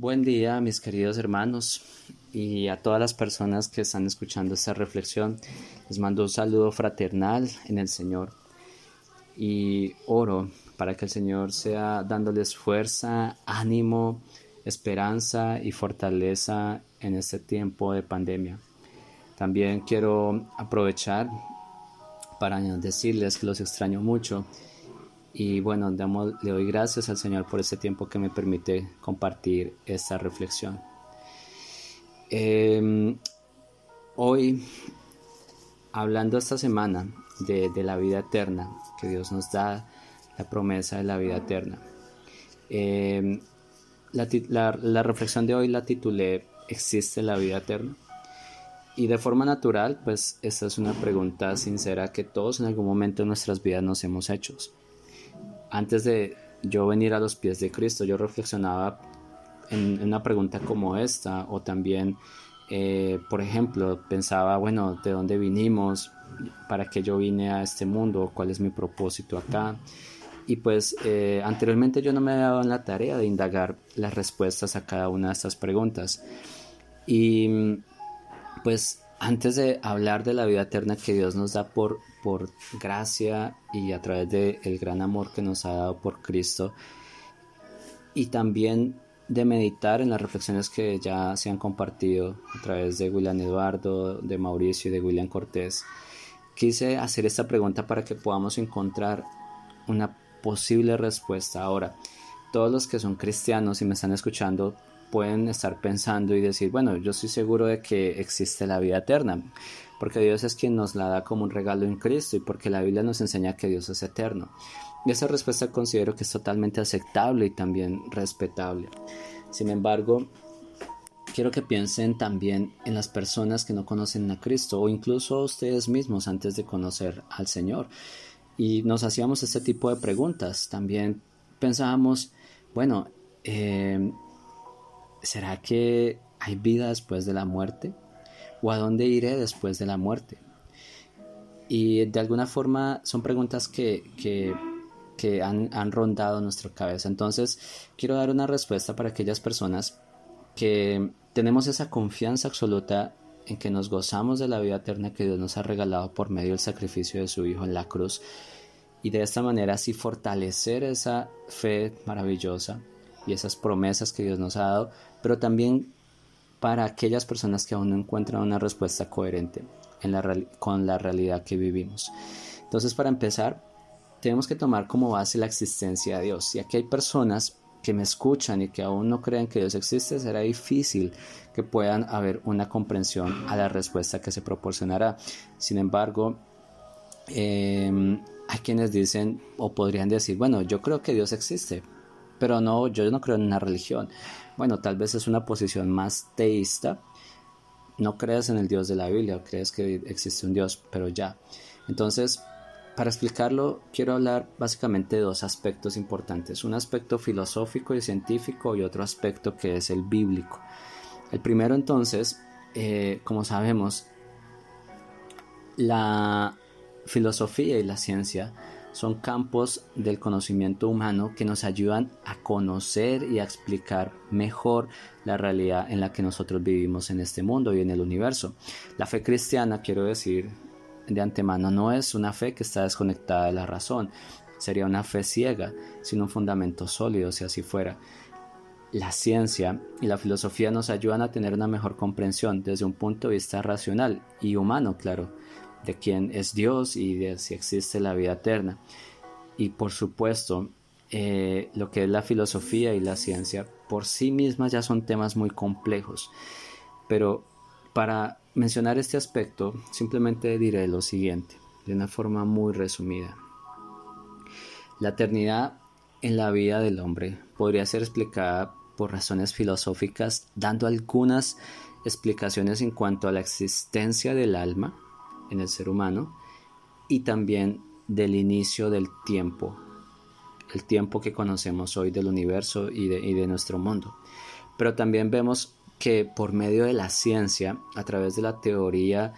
Buen día, mis queridos hermanos, y a todas las personas que están escuchando esta reflexión. Les mando un saludo fraternal en el Señor y oro para que el Señor sea dándoles fuerza, ánimo, esperanza y fortaleza en este tiempo de pandemia. También quiero aprovechar para decirles que los extraño mucho y bueno, le doy gracias al Señor por ese tiempo que me permite compartir esta reflexión. Em, hoy, hablando esta semana de, la vida eterna, que Dios nos da la promesa de la vida eterna. Em, la, la reflexión de hoy la titulé ¿Existe la vida eterna? Y de forma natural, pues esta es una pregunta sincera que todos en algún momento de nuestras vidas nos hemos hecho antes de yo venir a los pies de Cristo, yo reflexionaba en, una pregunta como esta, o también, eh, por ejemplo, pensaba, bueno, ¿de dónde vinimos? ¿Para qué yo vine a este mundo? ¿Cuál es mi propósito acá? Y pues eh, anteriormente yo no me había dado en la tarea de indagar las respuestas a cada una de estas preguntas. Y pues antes de hablar de la vida eterna que Dios nos da por, por gracia y a través del el gran amor que nos ha dado por Cristo, y también de meditar en las reflexiones que ya se han compartido a través de William Eduardo, de Mauricio y de William Cortés, quise hacer esta pregunta para que podamos encontrar una posible respuesta. Ahora, todos los que son cristianos y me están escuchando pueden estar pensando y decir, bueno, yo estoy seguro de que existe la vida eterna, porque Dios es quien nos la da como un regalo en Cristo y porque la Biblia nos enseña que Dios es eterno. Y esa respuesta considero que es totalmente aceptable y también respetable. Sin embargo, quiero que piensen también en las personas que no conocen a Cristo o incluso ustedes mismos antes de conocer al Señor. Y nos hacíamos este tipo de preguntas. También pensábamos, bueno, eh, ¿será que hay vida después de la muerte? ¿O a dónde iré después de la muerte? Y de alguna forma son preguntas que, que, han, han, rondado nuestra cabeza. Entonces, quiero dar una respuesta para aquellas personas que tenemos esa confianza absoluta en que nos gozamos de la vida eterna que Dios nos ha regalado por medio del sacrificio de su Hijo en la cruz. Y de esta manera así fortalecer esa fe maravillosa y esas promesas que Dios nos ha dado, pero también para aquellas personas que aún no encuentran una respuesta coherente con la realidad que vivimos. Entonces, para empezar, tenemos que tomar como base la existencia de Dios. Y aquí hay personas que me escuchan y que aún no creen que Dios existe, será difícil que puedan haber una comprensión a la respuesta que se proporcionará. Sin embargo, em, hay quienes dicen o podrían decir, bueno, yo creo que Dios existe, pero no, yo no creo en una religión. Bueno, tal vez es una posición más teísta. No crees en el Dios de la Biblia, crees que existe un Dios, pero ya. Entonces, para explicarlo, quiero hablar básicamente de dos aspectos importantes. Un aspecto filosófico y científico y otro aspecto que es el bíblico. El primero entonces, eh, como sabemos, la filosofía y la ciencia son campos del conocimiento humano que nos ayudan a conocer y a explicar mejor la realidad en la que nosotros vivimos en este mundo y en el universo. La fe cristiana, quiero decir de antemano, no es una fe que está desconectada de la razón, sería una fe ciega, sin un fundamento sólido si así fuera. La ciencia y la filosofía nos ayudan a tener una mejor comprensión desde un punto de vista racional y humano, claro, de quién es Dios y de si existe la vida eterna. Y por supuesto, eh, lo que es la filosofía y la ciencia por sí mismas ya son temas muy complejos. Pero para mencionar este aspecto, simplemente diré lo siguiente, de una forma muy resumida. La eternidad en la vida del hombre podría ser explicada por razones filosóficas, dando algunas explicaciones en cuanto a la existencia del alma, en el ser humano y también del inicio del tiempo, el tiempo que conocemos hoy del universo y de, nuestro mundo. Pero también vemos que por medio de la ciencia, a través de la teoría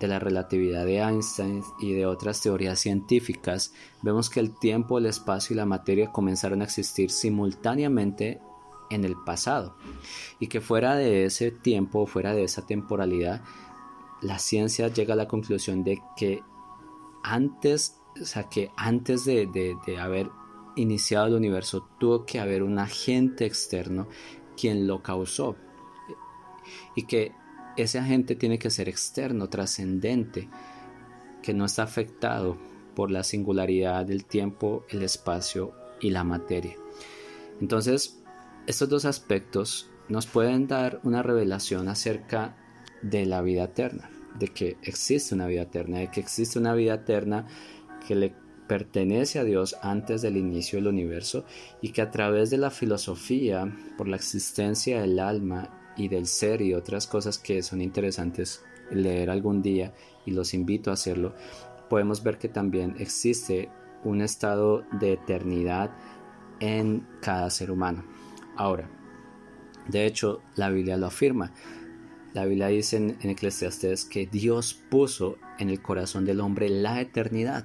de la relatividad de Einstein y de otras teorías científicas, vemos que el tiempo, el espacio y la materia comenzaron a existir simultáneamente en el pasado y que fuera de ese tiempo, fuera de esa temporalidad, la ciencia llega a la conclusión de que antes, o sea, que antes de, de haber iniciado el universo tuvo que haber un agente externo quien lo causó y que ese agente tiene que ser externo, trascendente, que no está afectado por la singularidad del tiempo, el espacio y la materia. Entonces, estos dos aspectos nos pueden dar una revelación acerca de la vida eterna, de que existe una vida eterna, de que existe una vida eterna que le pertenece a Dios antes del inicio del universo y que a través de la filosofía, por la existencia del alma y del ser y otras cosas que son interesantes leer algún día y los invito a hacerlo, podemos ver que también existe un estado de eternidad en cada ser humano. Ahora, de hecho, la Biblia lo afirma. La Biblia dice en, en Eclesiastes que Dios puso en el corazón del hombre la eternidad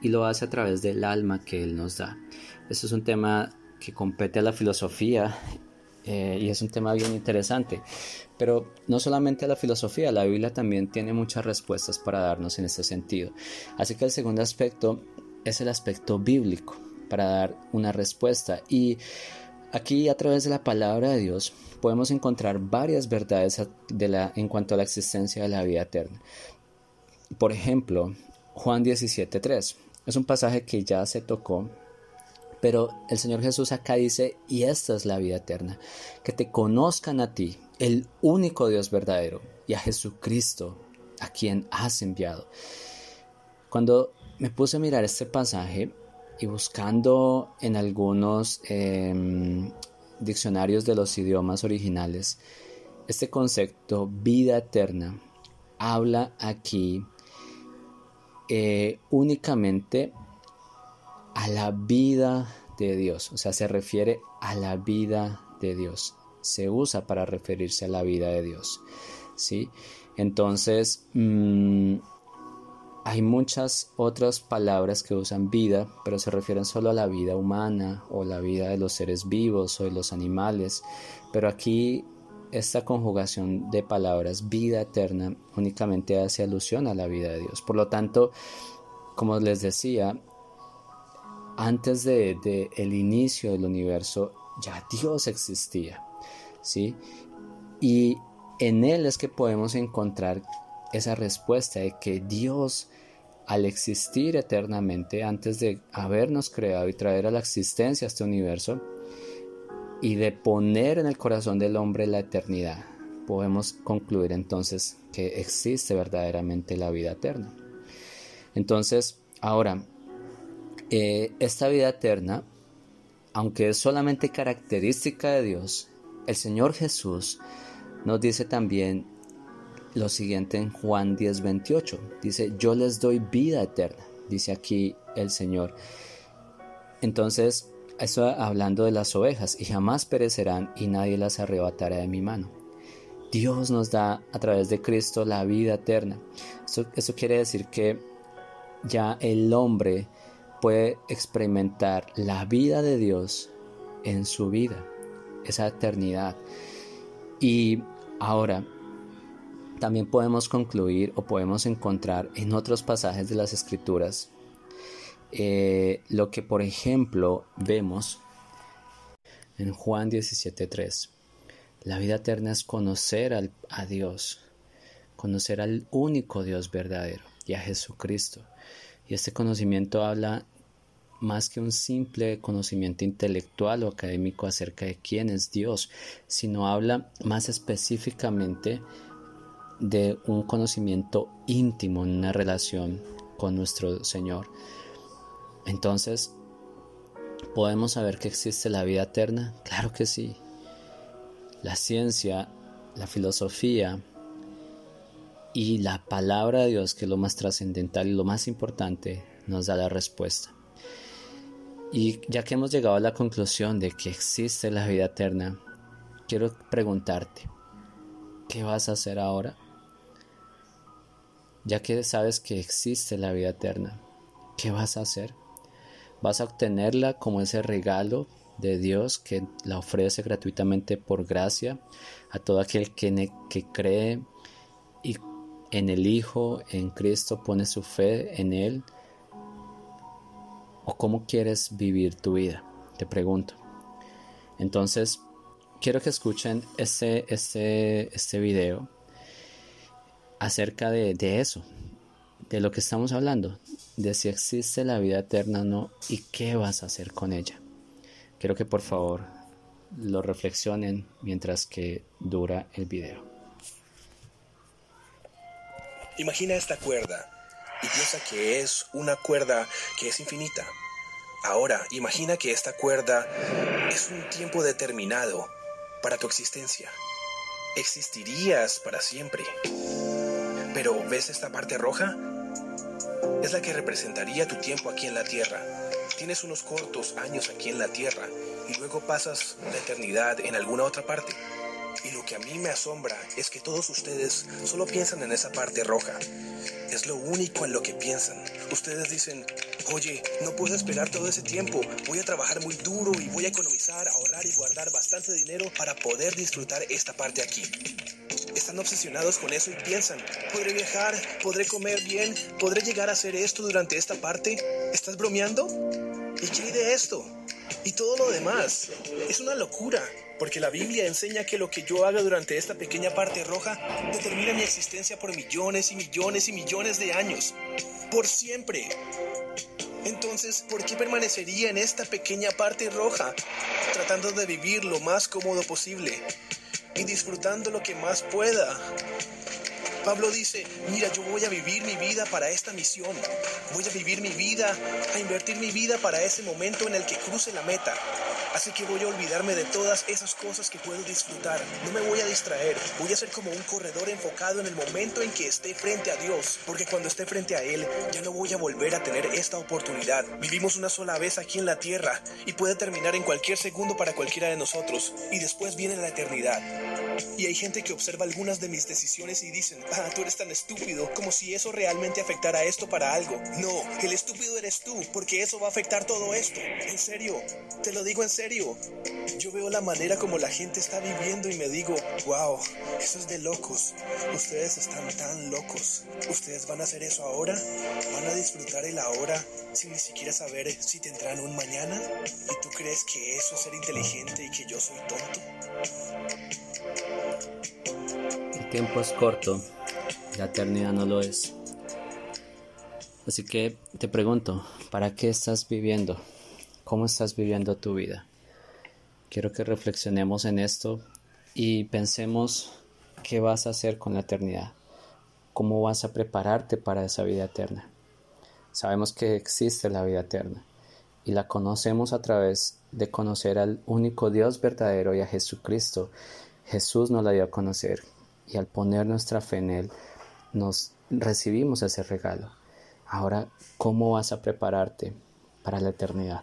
y lo hace a través del alma que Él nos da. Esto es un tema que compete a la filosofía eh, y es un tema bien interesante. Pero no solamente a la filosofía, la Biblia también tiene muchas respuestas para darnos en este sentido. Así que el segundo aspecto es el aspecto bíblico para dar una respuesta. Y aquí a través de la palabra de Dios podemos encontrar varias verdades en cuanto a la existencia de la vida eterna. Por ejemplo, Juan 17.3. Es un pasaje que ya se tocó, pero el Señor Jesús acá dice, y esta es la vida eterna, que te conozcan a ti, el único Dios verdadero, y a Jesucristo, a quien has enviado. Cuando me puse a mirar este pasaje y buscando en algunos em, diccionarios de los idiomas originales, este concepto vida eterna habla aquí eh, únicamente a la vida de Dios, o sea, se refiere a la vida de Dios, se usa para referirse a la vida de Dios, ¿sí? Entonces, mm, hay muchas otras palabras que usan vida, pero se refieren solo a la vida humana o la vida de los seres vivos o de los animales, pero aquí esta conjugación de palabras vida eterna únicamente hace alusión a la vida de Dios. Por lo tanto, como les decía, antes de, el inicio del universo ya Dios existía, ¿sí? Y en él es que podemos encontrar esa respuesta de que Dios al existir eternamente antes de habernos creado y traer a la existencia este universo, y de poner en el corazón del hombre la eternidad, podemos concluir entonces que existe verdaderamente la vida eterna. Entonces, ahora, eh, esta vida eterna, aunque es solamente característica de Dios, el Señor Jesús nos dice también lo siguiente en Juan 10:28. Dice, yo les doy vida eterna, dice aquí el Señor. Entonces, esto hablando de las ovejas, y jamás perecerán y nadie las arrebatará de mi mano. Dios nos da a través de Cristo la vida eterna. Eso, quiere decir que ya el hombre puede experimentar la vida de Dios en su vida, esa eternidad. Y ahora también podemos concluir o podemos encontrar en otros pasajes de las Escrituras eh, lo que por ejemplo vemos en Juan 17.3. La vida eterna es conocer a Dios, conocer al único Dios verdadero y a Jesucristo. Y este conocimiento habla más que un simple conocimiento intelectual o académico acerca de quién es Dios, sino habla más específicamente de un conocimiento íntimo en una relación con nuestro Señor. Entonces, ¿podemos saber que existe la vida eterna? Claro que sí. La ciencia, la filosofía y la palabra de Dios, que es lo más trascendental y lo más importante, nos da la respuesta. Y ya que hemos llegado a la conclusión de que existe la vida eterna, quiero preguntarte, ¿qué vas a hacer ahora? Ya que sabes que existe la vida eterna, ¿qué vas a hacer? vas a obtenerla como ese regalo de Dios que la ofrece gratuitamente por gracia a todo aquel que, cree y en el Hijo, en Cristo, pone su fe en Él. ¿O cómo quieres vivir tu vida? Te pregunto. Entonces, quiero que escuchen este, este, este video acerca de, de eso, de lo que estamos hablando, de si existe la vida eterna o no y qué vas a hacer con ella. Quiero que por favor lo reflexionen mientras que dura el video. Imagina esta cuerda y piensa que es una cuerda que es infinita. Ahora, imagina que esta cuerda es un tiempo determinado para tu existencia. Existirías para siempre. Pero ¿ves esta parte roja? Es la que representaría tu tiempo aquí en la Tierra. Tienes unos cortos años aquí en la Tierra y luego pasas la eternidad en alguna otra parte. Y lo que a mí me asombra es que todos ustedes solo piensan en esa parte roja. Es lo único en lo que piensan. Ustedes dicen, oye, no puedo esperar todo ese tiempo. Voy a trabajar muy duro y voy a economizar, ahorrar y guardar bastante dinero para poder disfrutar esta parte aquí. Están obsesionados con eso y piensan, ¿podré viajar? ¿Podré comer bien? ¿Podré llegar a hacer esto durante esta parte? ¿Estás bromeando? ¿Y qué hay de esto? Y todo lo demás. Es una locura, porque la Biblia enseña que lo que yo haga durante esta pequeña parte roja determina mi existencia por millones y millones y millones de años. Por siempre. Entonces, ¿por qué permanecería en esta pequeña parte roja, tratando de vivir lo más cómodo posible y disfrutando lo que más pueda? Pablo dice, mira, yo voy a vivir mi vida para esta misión. Voy a vivir mi vida, a invertir mi vida para ese momento en el que cruce la meta. Así que voy a olvidarme de todas esas cosas que puedo disfrutar. No me voy a distraer. Voy a ser como un corredor enfocado en el momento en que esté frente a Dios. Porque cuando esté frente a Él, ya no voy a volver a tener esta oportunidad. Vivimos una sola vez aquí en la tierra y puede terminar en cualquier segundo para cualquiera de nosotros. Y después viene la eternidad. Y hay gente que observa algunas de mis decisiones y dicen, ah, tú eres tan estúpido, como si eso realmente afectara esto para algo. No, el estúpido eres tú, porque eso va a afectar todo esto. En serio, te lo digo en serio yo veo la manera como la gente está viviendo y me digo, wow, eso es de locos. Ustedes están tan locos. ¿Ustedes van a hacer eso ahora? ¿Van a disfrutar el ahora sin ni siquiera saber si tendrán un mañana? ¿Y tú crees que eso es ser inteligente y que yo soy tonto? Tiempo es corto, la eternidad no lo es. Así que te pregunto, ¿para qué estás viviendo? ¿Cómo estás viviendo tu vida? Quiero que reflexionemos en esto y pensemos qué vas a hacer con la eternidad, cómo vas a prepararte para esa vida eterna. Sabemos que existe la vida eterna y la conocemos a través de conocer al único Dios verdadero y a Jesucristo. Jesús nos la dio a conocer y al poner nuestra fe en Él nos recibimos ese regalo. Ahora, ¿cómo vas a prepararte para la eternidad?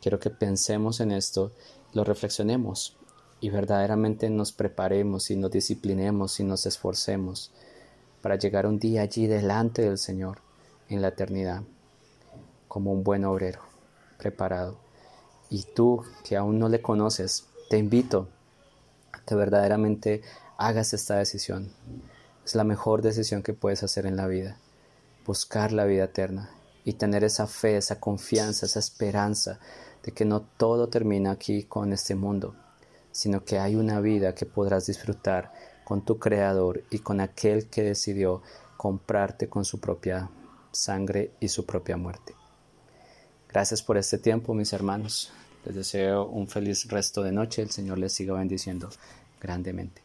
Quiero que pensemos en esto lo reflexionemos y verdaderamente nos preparemos y nos disciplinemos y nos esforcemos para llegar un día allí delante del Señor en la eternidad como un buen obrero preparado. Y tú que aún no le conoces, te invito a que verdaderamente hagas esta decisión. Es la mejor decisión que puedes hacer en la vida. Buscar la vida eterna y tener esa fe, esa confianza, esa esperanza de que no todo termina aquí con este mundo, sino que hay una vida que podrás disfrutar con tu Creador y con aquel que decidió comprarte con su propia sangre y su propia muerte. Gracias por este tiempo, mis hermanos. Les deseo un feliz resto de noche. El Señor les siga bendiciendo grandemente.